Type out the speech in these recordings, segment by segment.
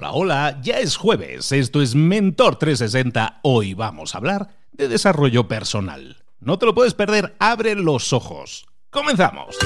Hola, hola, ya es jueves, esto es Mentor 360, hoy vamos a hablar de desarrollo personal. No te lo puedes perder, abre los ojos. ¡Comenzamos!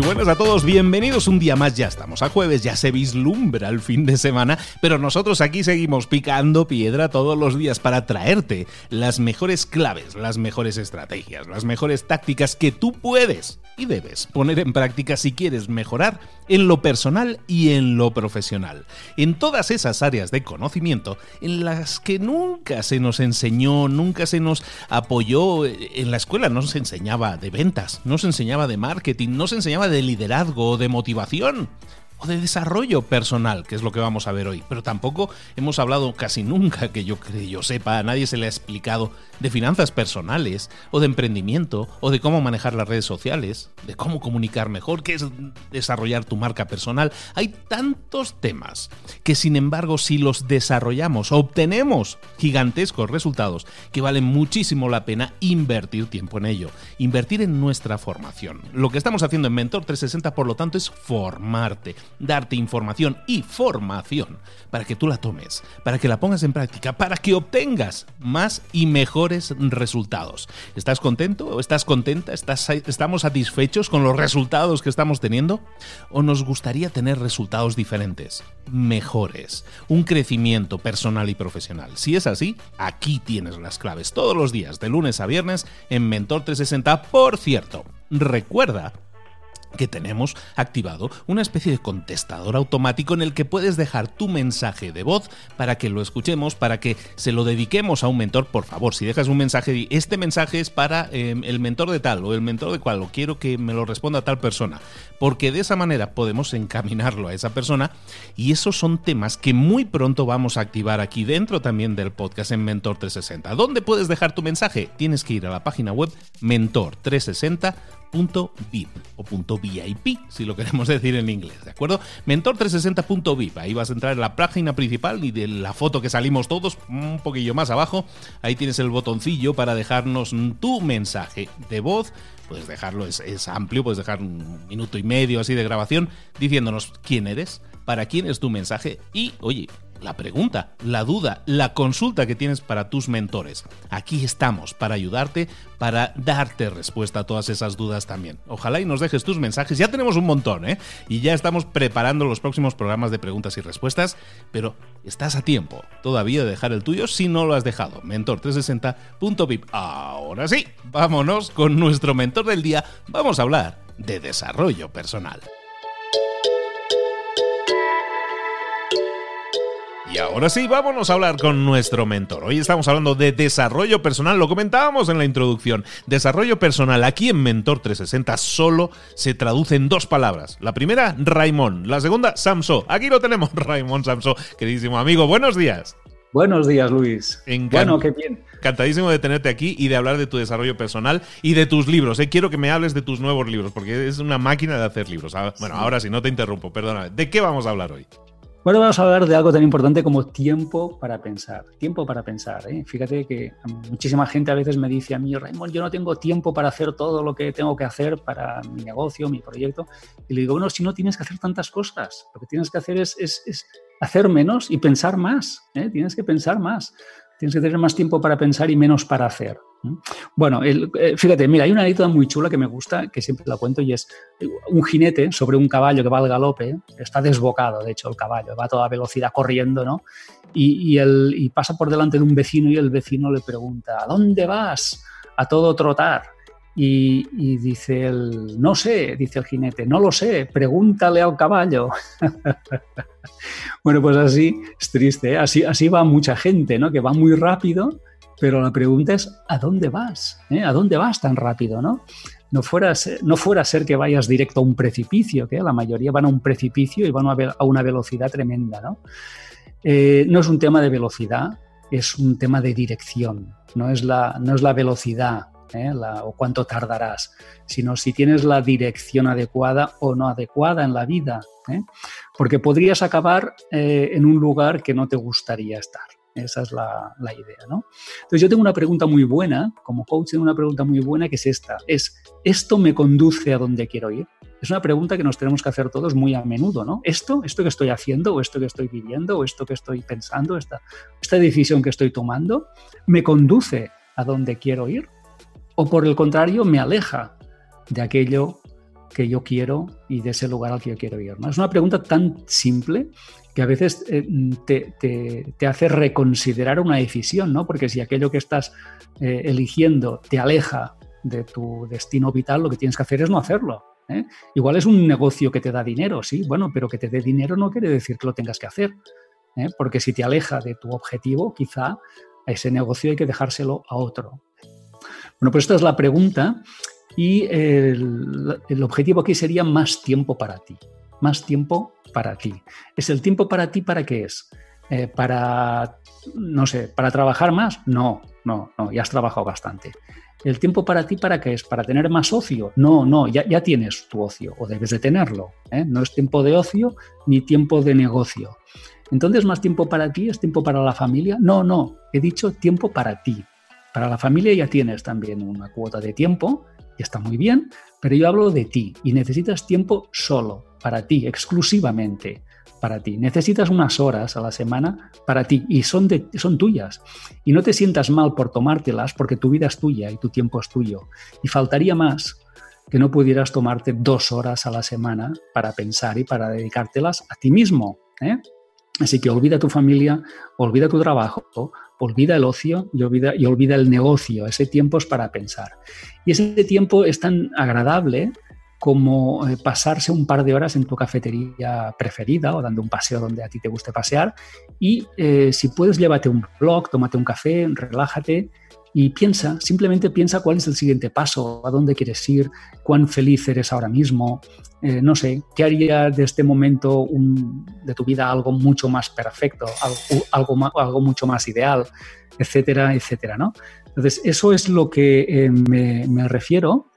Muy buenas a todos, bienvenidos un día más, ya estamos a jueves, ya se vislumbra el fin de semana, pero nosotros aquí seguimos picando piedra todos los días para traerte las mejores claves, las mejores estrategias, las mejores tácticas que tú puedes y debes poner en práctica si quieres mejorar en lo personal y en lo profesional, en todas esas áreas de conocimiento en las que nunca se nos enseñó, nunca se nos apoyó, en la escuela no se enseñaba de ventas, no se enseñaba de marketing, no se enseñaba de liderazgo o de motivación o de desarrollo personal, que es lo que vamos a ver hoy. Pero tampoco hemos hablado casi nunca, que yo, que yo sepa, a nadie se le ha explicado de finanzas personales, o de emprendimiento, o de cómo manejar las redes sociales, de cómo comunicar mejor, qué es desarrollar tu marca personal. Hay tantos temas que sin embargo si los desarrollamos, obtenemos gigantescos resultados que valen muchísimo la pena invertir tiempo en ello, invertir en nuestra formación. Lo que estamos haciendo en Mentor 360, por lo tanto, es formarte darte información y formación para que tú la tomes, para que la pongas en práctica, para que obtengas más y mejores resultados. ¿Estás contento o estás contenta? ¿Estamos satisfechos con los resultados que estamos teniendo? ¿O nos gustaría tener resultados diferentes, mejores, un crecimiento personal y profesional? Si es así, aquí tienes las claves todos los días, de lunes a viernes, en Mentor 360. Por cierto, recuerda que tenemos activado una especie de contestador automático en el que puedes dejar tu mensaje de voz para que lo escuchemos, para que se lo dediquemos a un mentor. Por favor, si dejas un mensaje, este mensaje es para em, el mentor de tal o el mentor de cual, o quiero que me lo responda tal persona, porque de esa manera podemos encaminarlo a esa persona y esos son temas que muy pronto vamos a activar aquí dentro también del podcast en Mentor 360. ¿Dónde puedes dejar tu mensaje? Tienes que ir a la página web Mentor 360 .vip o .vip, si lo queremos decir en inglés, ¿de acuerdo? Mentor360.vip, ahí vas a entrar en la página principal y de la foto que salimos todos, un poquillo más abajo, ahí tienes el botoncillo para dejarnos tu mensaje de voz, puedes dejarlo, es, es amplio, puedes dejar un minuto y medio así de grabación, diciéndonos quién eres, para quién es tu mensaje y, oye, la pregunta, la duda, la consulta que tienes para tus mentores. Aquí estamos para ayudarte, para darte respuesta a todas esas dudas también. Ojalá y nos dejes tus mensajes. Ya tenemos un montón, ¿eh? Y ya estamos preparando los próximos programas de preguntas y respuestas, pero estás a tiempo todavía de dejar el tuyo si no lo has dejado. Mentor360.vip. Ahora sí, vámonos con nuestro mentor del día. Vamos a hablar de desarrollo personal. Y ahora sí, vámonos a hablar con nuestro mentor. Hoy estamos hablando de desarrollo personal, lo comentábamos en la introducción. Desarrollo personal aquí en Mentor 360 solo se traduce en dos palabras. La primera, Raimón. La segunda, Samso. Aquí lo tenemos, Raimón Samso, queridísimo amigo. Buenos días. Buenos días, Luis. bueno, qué bien. Encantadísimo de tenerte aquí y de hablar de tu desarrollo personal y de tus libros. Eh, quiero que me hables de tus nuevos libros, porque es una máquina de hacer libros. Ah, bueno, ahora sí, no te interrumpo, perdona. ¿De qué vamos a hablar hoy? Bueno, vamos a hablar de algo tan importante como tiempo para pensar. Tiempo para pensar. ¿eh? Fíjate que muchísima gente a veces me dice a mí, Raymond, yo no tengo tiempo para hacer todo lo que tengo que hacer para mi negocio, mi proyecto. Y le digo, bueno, si no tienes que hacer tantas cosas, lo que tienes que hacer es, hacer menos y pensar más. ¿eh? Tienes que pensar más. Tienes que tener más tiempo para pensar y menos para hacer. Bueno, eh, fíjate, mira, hay una anécdota muy chula que me gusta, que siempre la cuento, y es eh, un jinete sobre un caballo que va al galope, está desbocado, de hecho, el caballo, va a toda velocidad corriendo, ¿no? Y, pasa por delante de un vecino y el vecino le pregunta, ¿a dónde vas? A todo trotar. Y, y, dice el, no sé, dice el jinete, no lo sé, pregúntale al caballo. bueno, pues así es triste, ¿eh? así, así va mucha gente, ¿no? Que va muy rápido pero la pregunta es, ¿a dónde vas? ¿Eh? ¿A dónde vas tan rápido? ¿no? No, fuera, no fuera a ser que vayas directo a un precipicio, que la mayoría van a un precipicio y van a, una velocidad tremenda. ¿no? Eh, no es un tema de velocidad, es un tema de dirección. No es la, no es la velocidad ¿eh? o cuánto tardarás, sino si tienes la dirección adecuada o no adecuada en la vida. Porque podrías acabar en un lugar que no te gustaría estar. Esa es la, idea, ¿no? Entonces yo tengo una pregunta muy buena, como coach tengo una pregunta muy buena que es esta, es, ¿esto me conduce a donde quiero ir? Es una pregunta que nos tenemos que hacer todos muy a menudo, ¿no? ¿Esto, esto que estoy haciendo, o esto que estoy viviendo, o esto que estoy pensando, esta, esta decisión que estoy tomando, me conduce a donde quiero ir? ¿O por el contrario, me aleja de aquello que yo quiero y de ese lugar al que yo quiero ir? ¿no? Es una pregunta tan simple que a veces eh, te, hace reconsiderar una decisión, ¿no? Porque si aquello que estás eh, eligiendo te aleja de tu destino vital, lo que tienes que hacer es no hacerlo. ¿eh? Igual es un negocio que te da dinero, sí, bueno, pero que te dé dinero no quiere decir que lo tengas que hacer. Porque si te aleja de tu objetivo, quizá ese negocio hay que dejárselo a otro. Bueno, pues esta es la pregunta y el, el objetivo aquí sería más tiempo para ti más tiempo para ti. ¿Es el tiempo para ti para qué es? Eh, para, no sé, para trabajar más? No, no, no, ya has trabajado bastante. ¿El tiempo para ti para qué es? ¿Para tener más ocio? No, no, ya, ya tienes tu ocio o debes de tenerlo. ¿eh? No es tiempo de ocio ni tiempo de negocio. Entonces, ¿más tiempo para ti? ¿Es tiempo para la familia? No, no, he dicho tiempo para ti. Para la familia ya tienes también una cuota de tiempo está muy bien, pero yo hablo de ti y necesitas tiempo solo, para ti, exclusivamente para ti. Necesitas unas horas a la semana para ti y son, de, son tuyas. Y no te sientas mal por tomártelas porque tu vida es tuya y tu tiempo es tuyo. Y faltaría más que no pudieras tomarte dos horas a la semana para pensar y para dedicártelas a ti mismo. ¿eh? Así que olvida tu familia, olvida tu trabajo, olvida el ocio y olvida, y olvida el negocio. Ese tiempo es para pensar. Y ese tiempo es tan agradable como eh, pasarse un par de horas en tu cafetería preferida o dando un paseo donde a ti te guste pasear. Y eh, si puedes, llévate un blog, tómate un café, relájate y piensa, simplemente piensa cuál es el siguiente paso, a dónde quieres ir, cuán feliz eres ahora mismo, eh, no sé, qué haría de este momento de tu vida algo mucho más perfecto, algo, algo, mucho más ideal, etcétera, etcétera, ¿no? Entonces, eso es lo que me, me refiero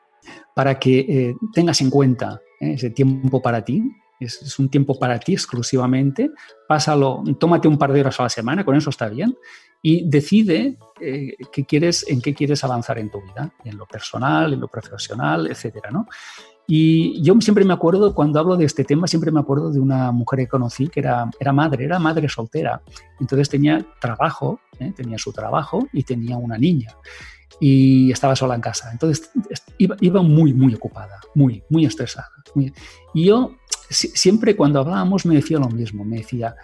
para que eh, tengas en cuenta eh, ese tiempo para ti. Es, un tiempo para ti exclusivamente. Pásalo, tómate un par de horas a la semana, con eso está bien. Y decide eh, qué quieres, en qué quieres avanzar en tu vida, en lo personal, en lo profesional, etcétera, ¿no? Y yo siempre me acuerdo, cuando hablo de este tema, siempre me acuerdo de una mujer que conocí que era, era madre, era madre soltera. Entonces tenía trabajo, tenía su trabajo y tenía una niña y estaba sola en casa. Entonces iba, muy, muy ocupada, muy, muy estresada. Y yo siempre cuando hablábamos me decía lo mismo, me decía,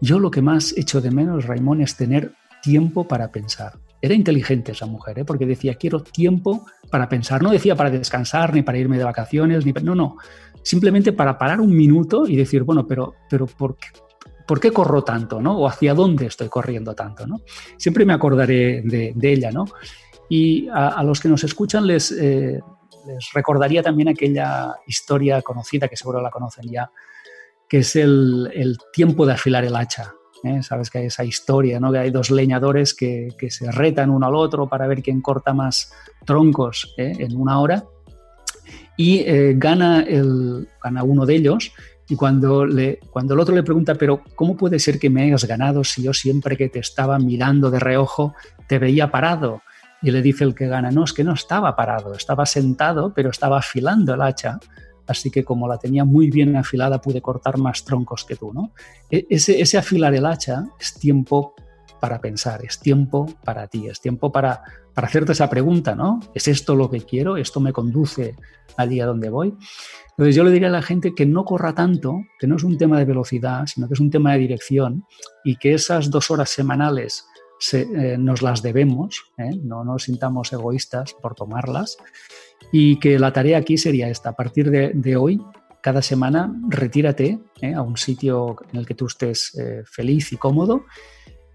yo lo que más echo de menos, Raimón, es tener tiempo para pensar. Era inteligente esa mujer, ¿eh? porque decía, quiero tiempo para pensar. No decía para descansar, ni para irme de vacaciones, ni no, no. Simplemente para parar un minuto y decir, bueno, pero, pero ¿por qué? ¿por qué corro tanto? ¿no? ¿O hacia dónde estoy corriendo tanto? ¿no? Siempre me acordaré de, de ella, ¿no? Y a, los que nos escuchan les, eh, les, recordaría también aquella historia conocida, que seguro la conocen ya, que es el, el tiempo de afilar el hacha. ¿eh? Sabes que hay esa historia, ¿no? que hay dos leñadores que, que, se retan uno al otro para ver quién corta más troncos ¿eh? en una hora. Y gana, el, gana uno de ellos y cuando, le, cuando el otro le pregunta, pero ¿cómo puede ser que me hayas ganado si yo siempre que te estaba mirando de reojo te veía parado? Y le dice el que gana, no, es que no estaba parado, estaba sentado, pero estaba afilando el hacha. Así que como la tenía muy bien afilada, pude cortar más troncos que tú. ¿no? E, ese, afilar el hacha es tiempo para pensar, es tiempo para ti, es tiempo para, para hacerte esa pregunta, ¿no? ¿Es esto lo que quiero? ¿Esto me conduce allí a donde voy? Entonces yo le diría a la gente que no corra tanto, que no es un tema de velocidad, sino que es un tema de dirección y que esas dos horas semanales eh, nos las debemos, ¿eh? no nos sintamos egoístas por tomarlas y que la tarea aquí sería esta, a partir de, hoy, cada semana retírate ¿eh? a un sitio en el que tú estés feliz y cómodo.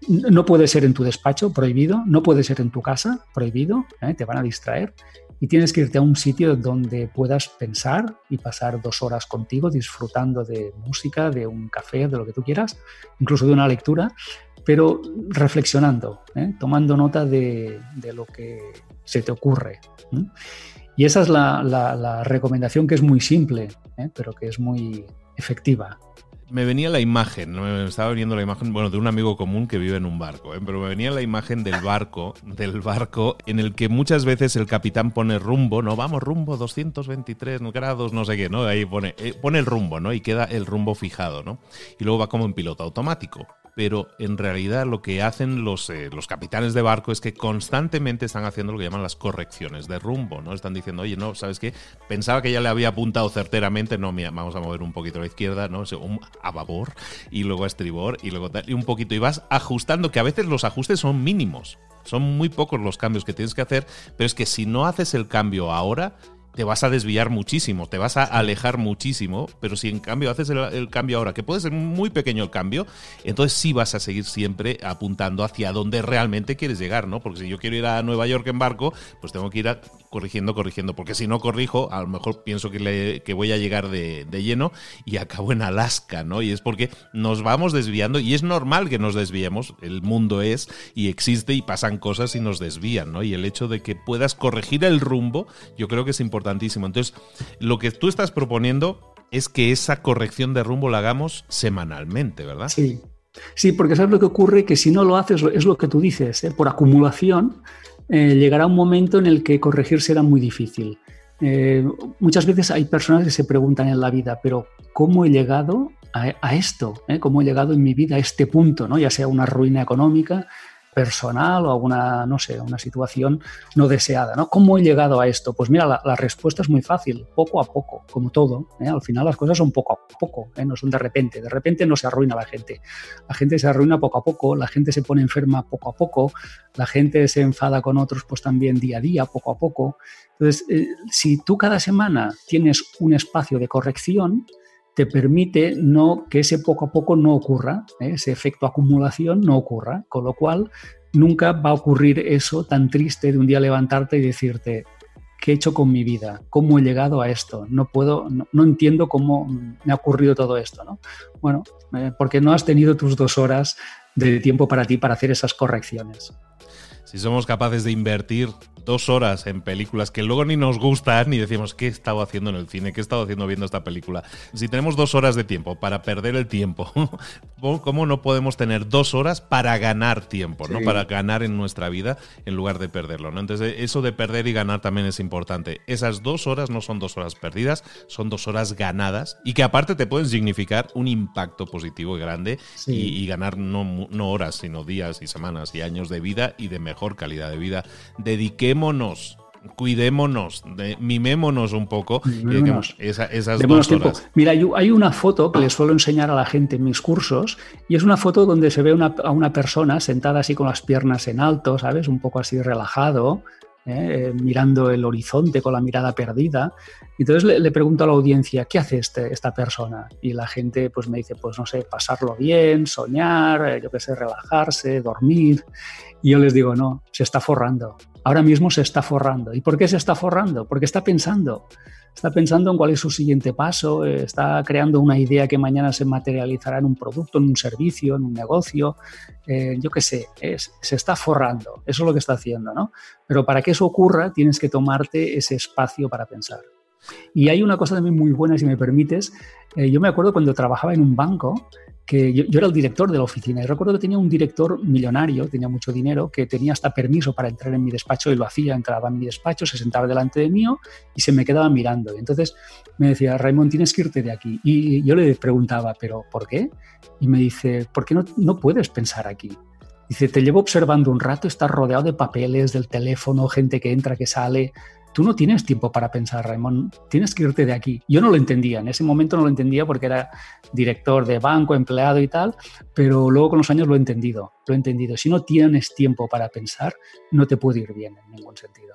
No puede ser en tu despacho, prohibido, no puede ser en tu casa, prohibido, te van a distraer y tienes que irte a un sitio donde puedas pensar y pasar dos horas contigo disfrutando de música, de un café, de lo que tú quieras, incluso de una lectura, pero reflexionando, ¿eh? tomando nota de, lo que se te ocurre. Y esa es la, recomendación que es muy simple, ¿eh? pero que es muy efectiva me venía la imagen, me estaba viendo la imagen, bueno, de un amigo común que vive en un barco, ¿eh? pero me venía la imagen del barco, del barco en el que muchas veces el capitán pone rumbo, ¿no? Vamos, rumbo 223 grados, no sé qué, ¿no? Ahí pone, pone el rumbo, ¿no? Y queda el rumbo fijado, ¿no? Y luego va como en piloto automático pero en realidad lo que hacen los, eh, los capitanes de barco es que constantemente están haciendo lo que llaman las correcciones de rumbo, ¿no? Están diciendo, oye, no, ¿sabes qué? Pensaba que ya le había apuntado certeramente, no, mira, vamos a mover un poquito a la izquierda, ¿no? a babor y luego a estribor y luego tal, y un poquito, y vas ajustando, que a veces los ajustes son mínimos. Son muy pocos los cambios que tienes que hacer, pero es que si no haces el cambio ahora, te vas a desviar muchísimo, te vas a alejar muchísimo, pero si en cambio haces el, cambio ahora, que puede ser muy pequeño el cambio, entonces sí vas a seguir siempre apuntando hacia donde realmente quieres llegar, ¿no? Porque si yo quiero ir a Nueva York en barco, pues tengo que ir corrigiendo, corrigiendo, porque si no corrijo, a lo mejor pienso que, voy a llegar de, lleno y acabo en Alaska, ¿no? Y es porque nos vamos desviando y es normal que nos desviemos, el mundo es y existe y pasan cosas y nos desvían, ¿no? Y el hecho de que puedas corregir el rumbo, yo creo que es importantísimo. Entonces, lo que tú estás proponiendo es que esa corrección de rumbo la hagamos semanalmente, ¿verdad? Sí. Sí, porque sabes lo que ocurre, que si no lo haces, es lo que tú dices, ¿eh? por acumulación, eh, llegará un momento en el que corregir será muy difícil. Eh, muchas veces hay personas que se preguntan en la vida, pero ¿cómo he llegado a, esto? ¿Cómo he llegado en mi vida a este punto? ¿no? Ya sea una ruina económica, personal o alguna, no sé, una situación no deseada, ¿no? ¿Cómo he llegado a esto? Pues mira, la, respuesta es muy fácil, poco a poco, como todo. ¿eh? Al final las cosas son poco a poco, ¿eh? no son de repente. De repente no se arruina la gente. La gente se arruina poco a poco, la gente se pone enferma poco a poco, la gente se enfada con otros pues también día a día, poco a poco. Entonces, eh, si tú cada semana tienes un espacio de corrección, te permite no que ese poco a poco no ocurra, ¿eh? ese efecto acumulación no ocurra, con lo cual nunca va a ocurrir eso tan triste de un día levantarte y decirte, ¿qué he hecho con mi vida? ¿Cómo he llegado a esto? No puedo, no, entiendo cómo me ha ocurrido todo esto, ¿no? Bueno, eh, porque no has tenido tus dos horas de tiempo para ti para hacer esas correcciones. Si somos capaces de invertir dos horas en películas que luego ni nos gustan ni decimos qué he estado haciendo en el cine, qué he estado haciendo viendo esta película. Si tenemos dos horas de tiempo para perder el tiempo, ¿cómo no podemos tener dos horas para ganar tiempo, ¿no? Para ganar en nuestra vida en lugar de perderlo, ¿no? Entonces, eso de perder y ganar también es importante. Esas dos horas no son dos horas perdidas, son dos horas ganadas y que aparte te pueden significar un impacto positivo y grande y, ganar no, no horas, sino días y semanas y años de vida y de mejor calidad de vida. Dediqué cuidémonos, mimémonos un poco. esas dos horas. Mira, hay una foto que le suelo enseñar a la gente en mis cursos y es una foto donde se ve a una persona sentada así con las piernas en alto, ¿sabes? Un poco así relajado, ¿eh? mirando el horizonte con la mirada perdida. Entonces le, pregunto a la audiencia, ¿qué hace este, esta persona? Y la gente pues me dice, pues no sé, pasarlo bien, soñar, eh, yo qué sé, relajarse, dormir. Y yo les digo, no, se está forrando. Ahora mismo se está forrando. ¿Y por qué se está forrando? Porque está pensando. Está pensando en cuál es su siguiente paso, eh, está creando una idea que mañana se materializará en un producto, en un servicio, en un negocio, eh, yo qué sé, se está forrando. Eso es lo que está haciendo, ¿no? Pero para que eso ocurra tienes que tomarte ese espacio para pensar. Y hay una cosa también muy buena, si me permites. Eh, yo me acuerdo cuando trabajaba en un banco, que yo, era el director de la oficina y recuerdo que tenía un director millonario, tenía mucho dinero, que tenía hasta permiso para entrar en mi despacho y lo hacía, entraba en mi despacho, se sentaba delante de mí y se me quedaba mirando. Y entonces me decía, Raymond, tienes que irte de aquí. Y yo le preguntaba, ¿pero por qué? Y me dice, ¿por qué no, no puedes pensar aquí? Dice, te llevo observando un rato, estás rodeado de papeles, del teléfono, gente que entra, que sale tú no tienes tiempo para pensar, Raymond, tienes que irte de aquí. Yo no lo entendía, en ese momento no lo entendía porque era director de banco, empleado y tal, pero luego con los años lo he entendido, lo he entendido. Si no tienes tiempo para pensar, no te puede ir bien en ningún sentido.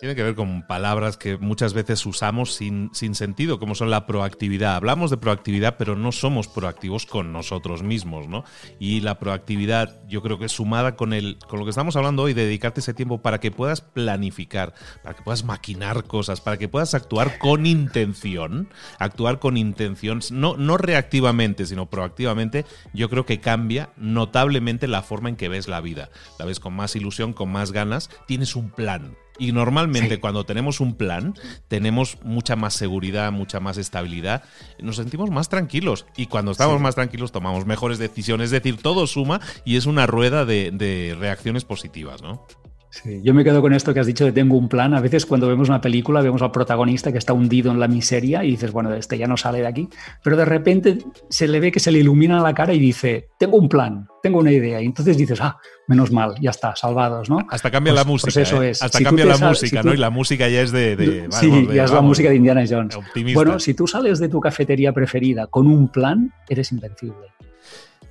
Tiene que ver con palabras que muchas veces usamos sin, sin, sentido, como son la proactividad. Hablamos de proactividad, pero no somos proactivos con nosotros mismos, ¿no? Y la proactividad, yo creo que sumada con, el, con lo que estamos hablando hoy, de dedicarte ese tiempo para que puedas planificar, para que puedas maquinar cosas, para que puedas actuar con intención, actuar con intención, no, no reactivamente, sino proactivamente, yo creo que cambia notablemente la forma en que ves la vida. La ves con más ilusión, con más ganas, tienes un plan y normalmente cuando tenemos un plan, tenemos mucha más seguridad, mucha más estabilidad, nos sentimos más tranquilos. Y cuando estamos más tranquilos tomamos mejores decisiones. Es decir, todo suma y es una rueda de, de reacciones positivas, ¿no? Sí, yo me quedo con esto que has dicho de tengo un plan. A veces cuando vemos una película vemos al protagonista que está hundido en la miseria y dices, bueno, este ya no sale de aquí. Pero de repente se le ve que se le ilumina la cara y dice, tengo un plan, tengo una idea. Y entonces dices, ah, menos mal, ya está, salvados, ¿no? Hasta cambia la pues, pues música. eso ¿eh? es. Hasta cambia la música, ¿no? Y la música ya es de... sí, ya es la música de Indiana Jones. Bueno, si tú sales de tu cafetería preferida con un plan, eres invencible.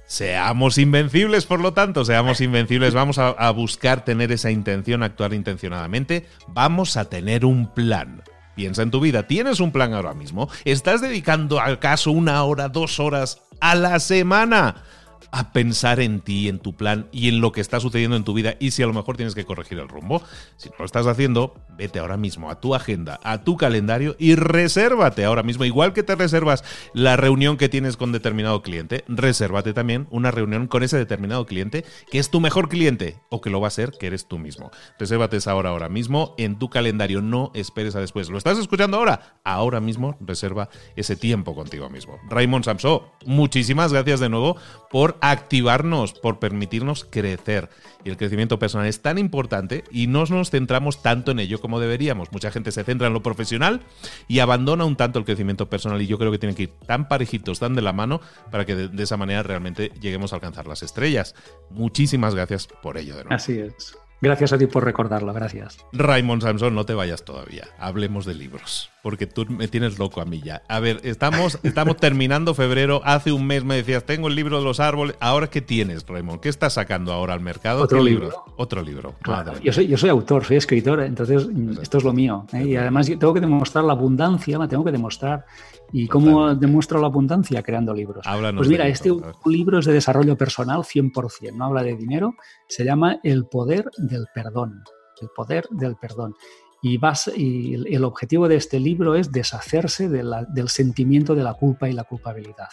Seamos invencibles, por lo tanto, seamos invencibles. Vamos a, buscar tener esa intención, actuar intencionadamente. Vamos a tener un plan. Piensa en tu vida. ¿Tienes un plan ahora mismo? ¿Estás dedicando acaso una hora, dos horas a la semana a pensar en ti, en tu plan y en lo que está sucediendo en tu vida y si a lo mejor tienes que corregir el rumbo. Si no lo estás haciendo, vete ahora mismo a tu agenda, a tu calendario y resérvate ahora mismo. Igual que te reservas la reunión que tienes con determinado cliente, resérvate también una reunión con ese determinado cliente que es tu mejor cliente o que lo va a ser, que eres tú mismo. Resérvate esa hora ahora mismo en tu calendario, no esperes a después. ¿Lo estás escuchando ahora? Ahora mismo reserva ese tiempo contigo mismo. Raymond Samso, muchísimas gracias de nuevo por activarnos, por permitirnos crecer. Y el crecimiento personal es tan importante y no nos centramos tanto en ello deberíamos. Mucha gente se centra en lo profesional y abandona un tanto el crecimiento personal y yo creo que tienen que ir tan parejitos, tan de la mano, para que de, esa manera realmente lleguemos a alcanzar las estrellas. Muchísimas gracias por ello de nuevo. Así es. Gracias a ti por recordarlo, gracias. Raymond Samson, no te vayas todavía. Hablemos de libros, porque tú me tienes loco a mí ya. A ver, estamos, estamos terminando febrero. Hace un mes me decías, tengo el libro de los árboles. ¿Ahora qué tienes, Raymond? ¿Qué estás sacando ahora al mercado? Otro libro. Otro libro. yo, soy, yo soy autor, soy escritor, entonces esto es lo mío. ¿eh? Y además tengo que demostrar la abundancia, la tengo que demostrar. ¿Y cómo demuestro la abundancia? Creando libros. pues mira, este libro es de desarrollo personal 100%, no habla de dinero, se llama El poder del perdón. El poder del perdón. Y, vas, y el objetivo de este libro es deshacerse del sentimiento de la culpa y la culpabilidad.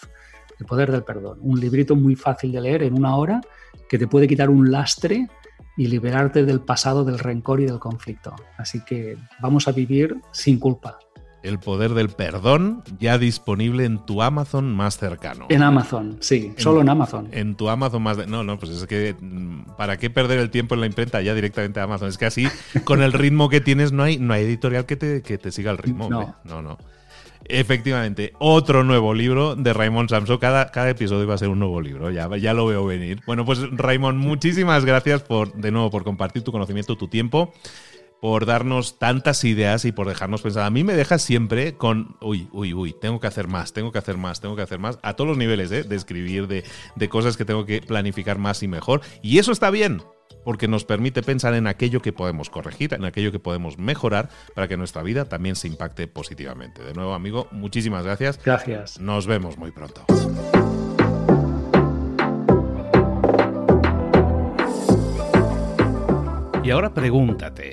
El poder del perdón. Un librito muy fácil de leer en una hora que te puede quitar un lastre y liberarte del pasado, del rencor y del conflicto. Así que vamos a vivir sin culpa. El poder del perdón, ya disponible en tu Amazon más cercano. En Amazon, sí, solo en Amazon. En tu Amazon más... no, no, pues es que mm, ¿para qué perder el tiempo en la imprenta ya directamente a Amazon? Es que así, con el ritmo que tienes, no hay, no hay editorial que te, que te siga el ritmo. No, no. no. Efectivamente, otro nuevo libro de Raymond Samso. Cada, cada episodio va a ser un nuevo libro, ya, ya lo veo venir. Bueno, pues Raymond, muchísimas gracias por, de nuevo por compartir tu conocimiento, tu tiempo por darnos tantas ideas y por dejarnos pensar. A mí me deja siempre con, uy, uy, uy, tengo que hacer más, tengo que hacer más, tengo que hacer más, a todos los niveles, ¿eh? de escribir, de, de cosas que tengo que planificar más y mejor. Y eso está bien, porque nos permite pensar en aquello que podemos corregir, en aquello que podemos mejorar para que nuestra vida también se impacte positivamente. De nuevo, amigo, muchísimas gracias. Gracias. Nos vemos muy pronto. Y ahora pregúntate,